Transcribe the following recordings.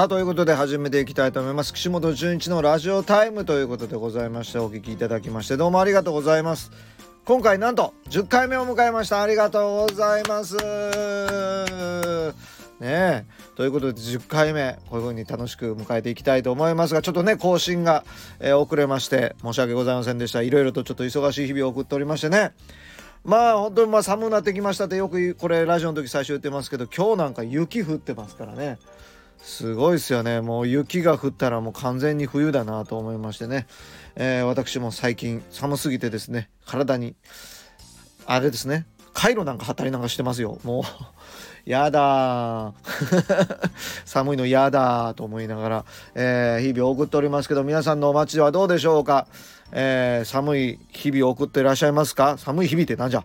さあということで始めていきたいと思います。岸本純一のラジオタイムということでございましてお聞きいただきましてどうもありがとうございます。今回なんと10回目を迎えました。ありがとうございます。ねということで10回目こういう風に楽しく迎えていきたいと思いますがちょっとね更新が、えー、遅れまして申し訳ございませんでした。いろいろとちょっと忙しい日々を送っておりましてね。まあ本当にまあ寒くなってきましたってよくこれラジオの時最初言ってますけど今日なんか雪降ってますからね。すごいですよね。もう雪が降ったらもう完全に冬だなと思いましてね、えー、私も最近寒すぎてですね。体にあれですね。カイロなんか貼ったりなんかしてますよ。もう やだ 寒いのやだと思いながら、えー、日々送っておりますけど皆さんのお待ちはどうでしょうか？えー、寒い日々を送っていらっしゃいますか？寒い日々ってなんじゃ？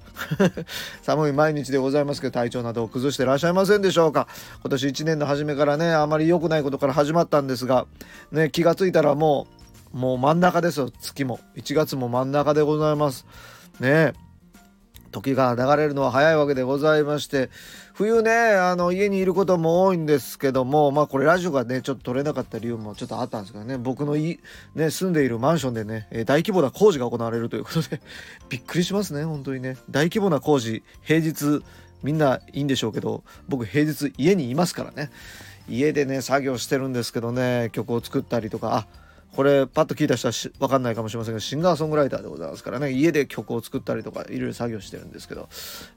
寒い毎日でございますけど体調などを崩してらっしゃいませんでしょうか？今年1年の初めからねあまり良くないことから始まったんですが、ね、気がついたらもうもう真ん中ですよ月も。1月も真ん中でございます。ね時が流れるのは早いわけでございまして冬ねあの家にいることも多いんですけどもまあこれラジオがねちょっと撮れなかった理由もちょっとあったんですけどね僕のい、ね、住んでいるマンションでね大規模な工事が行われるということで びっくりしますね本当にね。大規模な工事平日みんないいんでしょうけど僕平日家にいますからね。家でね作業してるんですけどね曲を作ったりとかあこれパッと聞いた人は分かんないかもしれませんがシンガーソングライターでございますからね。家で曲を作ったりとかいろいろ作業してるんですけど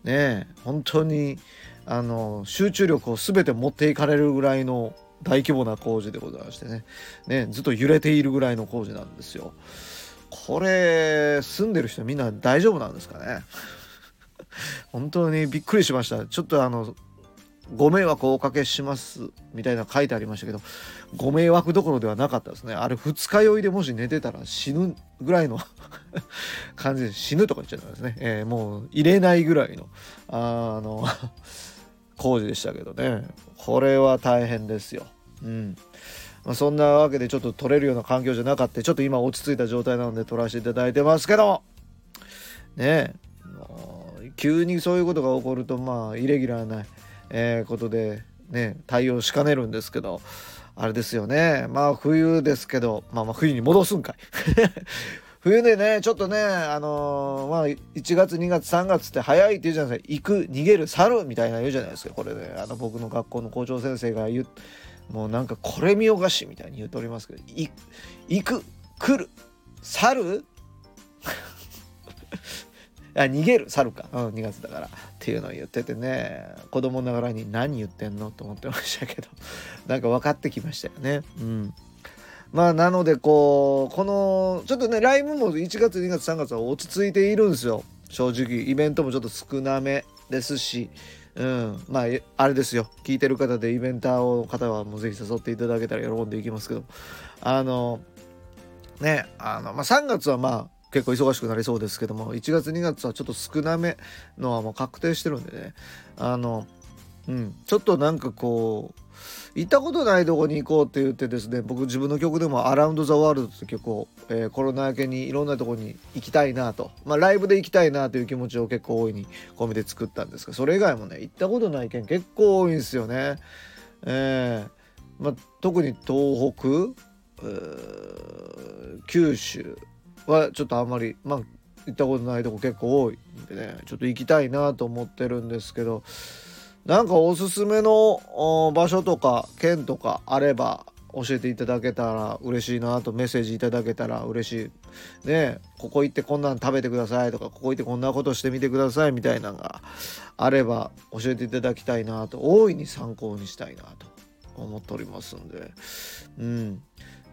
ね本当にあの集中力を全て持っていかれるぐらいの大規模な工事でございましてね。ねずっと揺れているぐらいの工事なんですよ。これ住んでる人みんな大丈夫なんですかね？本当にびっくりしました。ちょっとあのご迷惑をおかけしますみたいな書いてありましたけどご迷惑どころではなかったですね。あれ二日酔いでもし寝てたら死ぬぐらいの 感じで死ぬとか言っちゃったんですね、えー、もう入れないぐらいの。あの 工事でしたけどね。これは大変ですよ。うん。まあ、そんなわけでちょっと取れるような環境じゃなかった。ちょっと今落ち着いた状態なので取らせていただいてますけども。ねえ。急にそういうことが起こるとまあイレギュラーなえー、ことでね対応しかねるんですけど。あれですよね。まあ冬ですけど。まあまあ冬に戻すんかい冬でねちょっとねあのー、まあ1月2月3月って早いって言うじゃないですか。行く逃げる去るみたいな言うじゃないですか。これねあの僕の学校の校長先生が言うもうなんかこれ見よがしみたいに言うとおりますけど行く来る去る？あ逃げる猿か、うん、2月だからっていうのを言っててね子供ながらに何言ってんのと思ってましたけどなんか分かってきましたよね。うん。まあなのでこうこのちょっとねライブも1月2月3月は落ち着いているんですよ。正直イベントもちょっと少なめですし。うん、まああれですよ。聞いてる方でイベンターの方はもうぜひ誘っていただけたら喜んでいきますけど。あのねあの、まあ、3月はまあ結構忙しくなりそうですけども1月2月はちょっと少なめのはもう確定してるんでね。あのうん。ちょっとなんかこう行ったことないとこに行こうって言ってですね僕自分の曲でも「アラウンド・ザ・ワールド」って曲を、えー、コロナ明けにいろんなとこに行きたいなとまあライブで行きたいなという気持ちを結構大いに込めて作ったんですがそれ以外もね行ったことない県結構多いんですよね。えーまあ、特に東北、九州はちょっとあんまりまあ行ったことないとこ結構多いんでねちょっと行きたいなと思ってるんですけどなんかおすすめの場所とか県とかあれば教えていただけたら嬉しいなとメッセージいただけたら嬉しい。ねここ行ってこんなん食べてくださいとかここ行ってこんなことしてみてくださいみたいなのがあれば教えていただきたいなと大いに参考にしたいなと思っておりますんで。うん。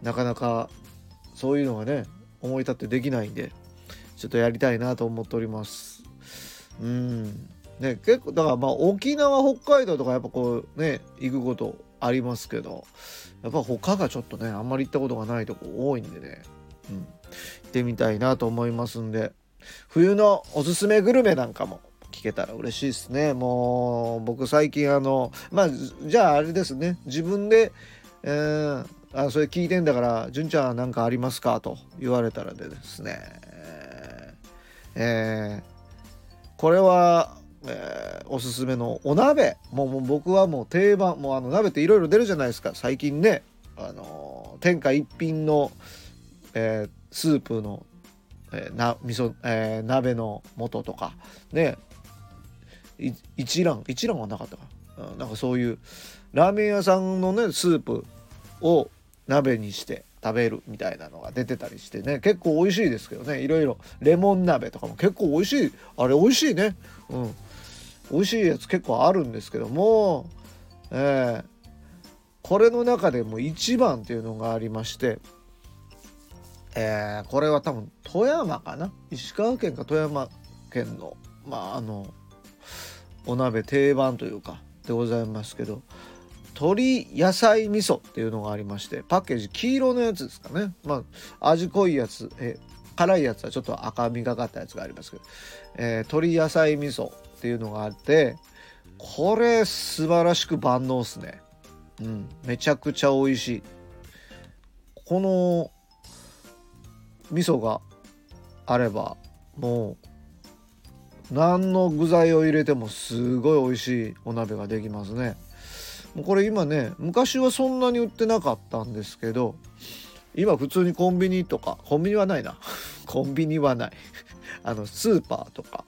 なかなかそういうのがね思い立ってできないんでちょっとやりたいなと思っております。うん。ね結構だからまあ沖縄北海道とかやっぱこうね行くことありますけどやっぱ他がちょっとねあんまり行ったことがないとこ多いんでね、うん、行ってみたいなと思いますんで。冬のおすすめグルメなんかも聞けたら嬉しいですね。もう僕最近あのまあじゃああれですね。自分で、えー、あそれ聞いてんだから純ちゃん何かありますかと言われたらでですね。えー、これは、えー、おすすめのお鍋。もう僕はもう定番もうあの鍋っていろいろ出るじゃないですか。最近ねあの天下一品の、えー、スープの、えー、な味噌、え、鍋の素とか。ね。一蘭一蘭はなかったかな。なんかそういうラーメン屋さんのねスープを鍋にして食べるみたいなのが出てたりしてね。結構美味しいですけどね。いろいろレモン鍋とかも結構美味しい。あれ美味しいね。うん。美味しいやつ結構あるんですけどもえー、これの中でも一番っていうのがありましてえー、これは多分富山かな？石川県か富山県のまああのお鍋定番というかでございますけど鶏野菜味噌っていうのがありましてパッケージ黄色のやつですかね。まあ味濃いやつえ辛いやつはちょっと赤みがかったやつがありますけど、えー、鶏野菜味噌っていうのがあってこれ素晴らしく万能っすね。うんめちゃくちゃ美味しい。この味噌があればもう何の具材を入れてもすごい美味しいお鍋ができますね。これ今ね昔はそんなに売ってなかったんですけど今普通にコンビニとかコンビニはないな。コンビニはない。あのスーパーとか。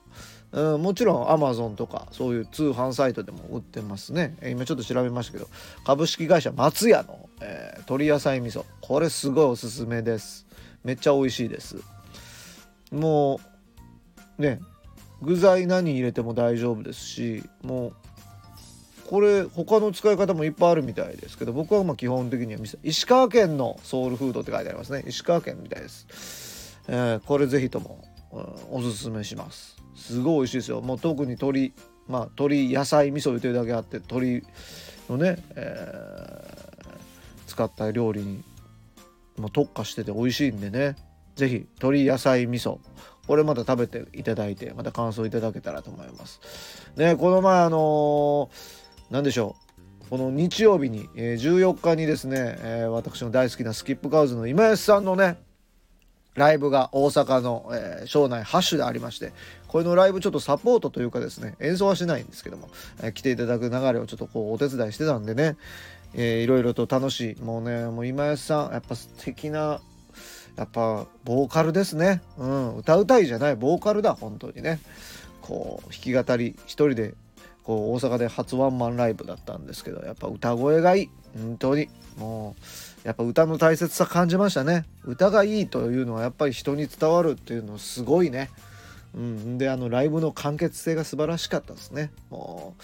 うん、もちろんアマゾンとかそういう通販サイトでも売ってますね。今ちょっと調べましたけど株式会社松屋の、えー、鶏野菜味噌。これすごいおすすめです。めっちゃ美味しいです。もうね具材何入れても大丈夫ですしもうこれ他の使い方もいっぱいあるみたいですけど僕はまあ基本的には石川県のソウルフードって書いてありますね。石川県みたいです、えー、これぜひとも、うん、おすすめします。すごい美味しいですよ。もう特に鶏まあ鶏野菜味噌入れてるだけあって鶏のね、えー、使った料理にもう特化してて美味しいんでね。是非鶏野菜味噌。これまた食べていただいてまた感想いただけたらと思います。ねこの前あのー何でしょう？この日曜日に、えー、14日にですね、えー、私の大好きなスキップカウズの今安さんのねライブが大阪の、えー、庄内ハッシュでありましてこれのライブちょっとサポートというかですね演奏はしないんですけども、えー、来ていただく流れをちょっとこうお手伝いしてたんでね、えー、いろいろと楽しい。もうねもう今安さんやっぱ素敵なやっぱボーカルですね。うん歌うたいじゃない。ボーカルだ本当にね。こう弾き語り一人でこう大阪で初ワンマンライブだったんですけどやっぱ歌声がいい。本当に。もうやっぱ歌の大切さ感じましたね。歌がいいというのはやっぱり人に伝わるっていうのすごいね。うん。であのライブの完結性が素晴らしかったですね。も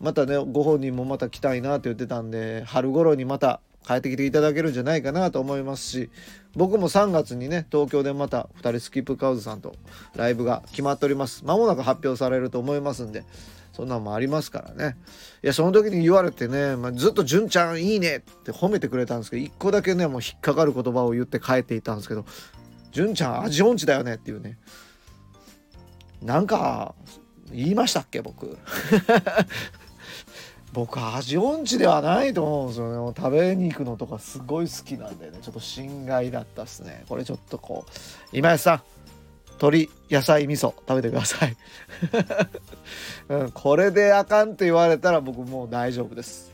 うまたねご本人もまた来たいなって言ってたんで春頃にまた帰ってきていただけるんじゃないかなと思いますし僕も3月にね東京でまた2人スキップカウズさんとライブが決まっております。間もなく発表されると思いますんでそんなんもありますからね。いやその時に言われてね、まあ、ずっと「純ちゃんいいね」って褒めてくれたんですけど一個だけねもう引っかかる言葉を言って帰っていたんですけど「純ちゃん味音痴だよね」っていうね。なんか言いましたっけ僕。僕味音痴ではないと思うんですよね。食べに行くのとかすごい好きなんでね。ちょっと心外だったっすね。これちょっとこう今井さん鶏野菜味噌食べてください、うん、これであかんって言われたら僕もう大丈夫です。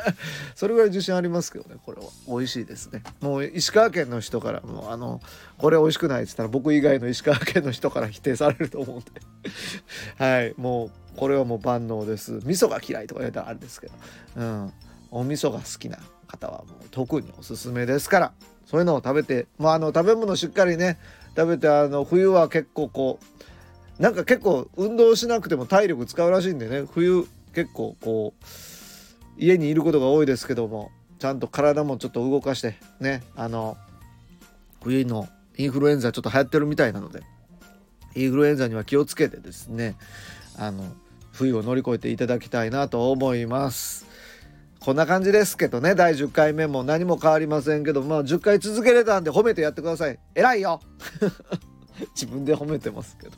それぐらい自信ありますけどねこれは。美味しいですね。もう石川県の人からもうあのこれ美味しくないっつったら僕以外の石川県の人から否定されると思うんで。はいもうこれはもう万能です。味噌が嫌いとか言われたらあれですけど。うん。お味噌が好きな方はもう特におすすめですから。そういうのを食べてまああの食べ物しっかりね食べてあの冬は結構こうなんか結構運動しなくても体力使うらしいんでね。冬結構こう家にいることが多いですけどもちゃんと体もちょっと動かしてねあの冬のインフルエンザちょっと流行ってるみたいなのでインフルエンザには気をつけてですねあの冬を乗り越えていただきたいなと思います。こんな感じですけどね第10回目も何も変わりませんけどまあ10回続けれたんで褒めてやってください偉いよ 自分で褒めてますけど。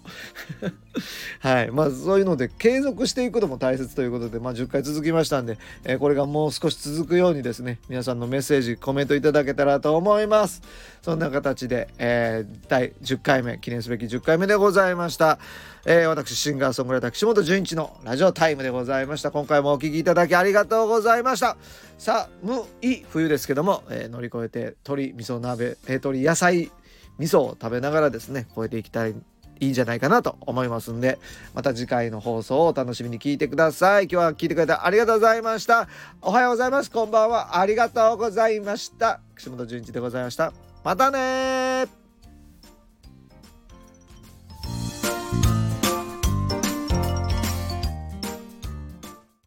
はい。まあそういうので継続していくのも大切ということで、まあ、10回続きましたんで、えー、これがもう少し続くようにですね皆さんのメッセージコメントいただけたらと思います。そんな形で、えー、第10回目記念すべき10回目でございました、えー、私シンガーソングライター岸本純一のラジオタイムでございました。今回もお聴きいただきありがとうございました。さあ無い冬ですけども、えー、乗り越えて鶏味噌鍋鶏野菜味噌を食べながらですね超えていきたいいいんじゃないかなと思いますんでまた次回の放送をお楽しみに聞いてください。今日は聞いてくれてありがとうございました。おはようございます。こんばんは。ありがとうございました。岸本純一でございました。またね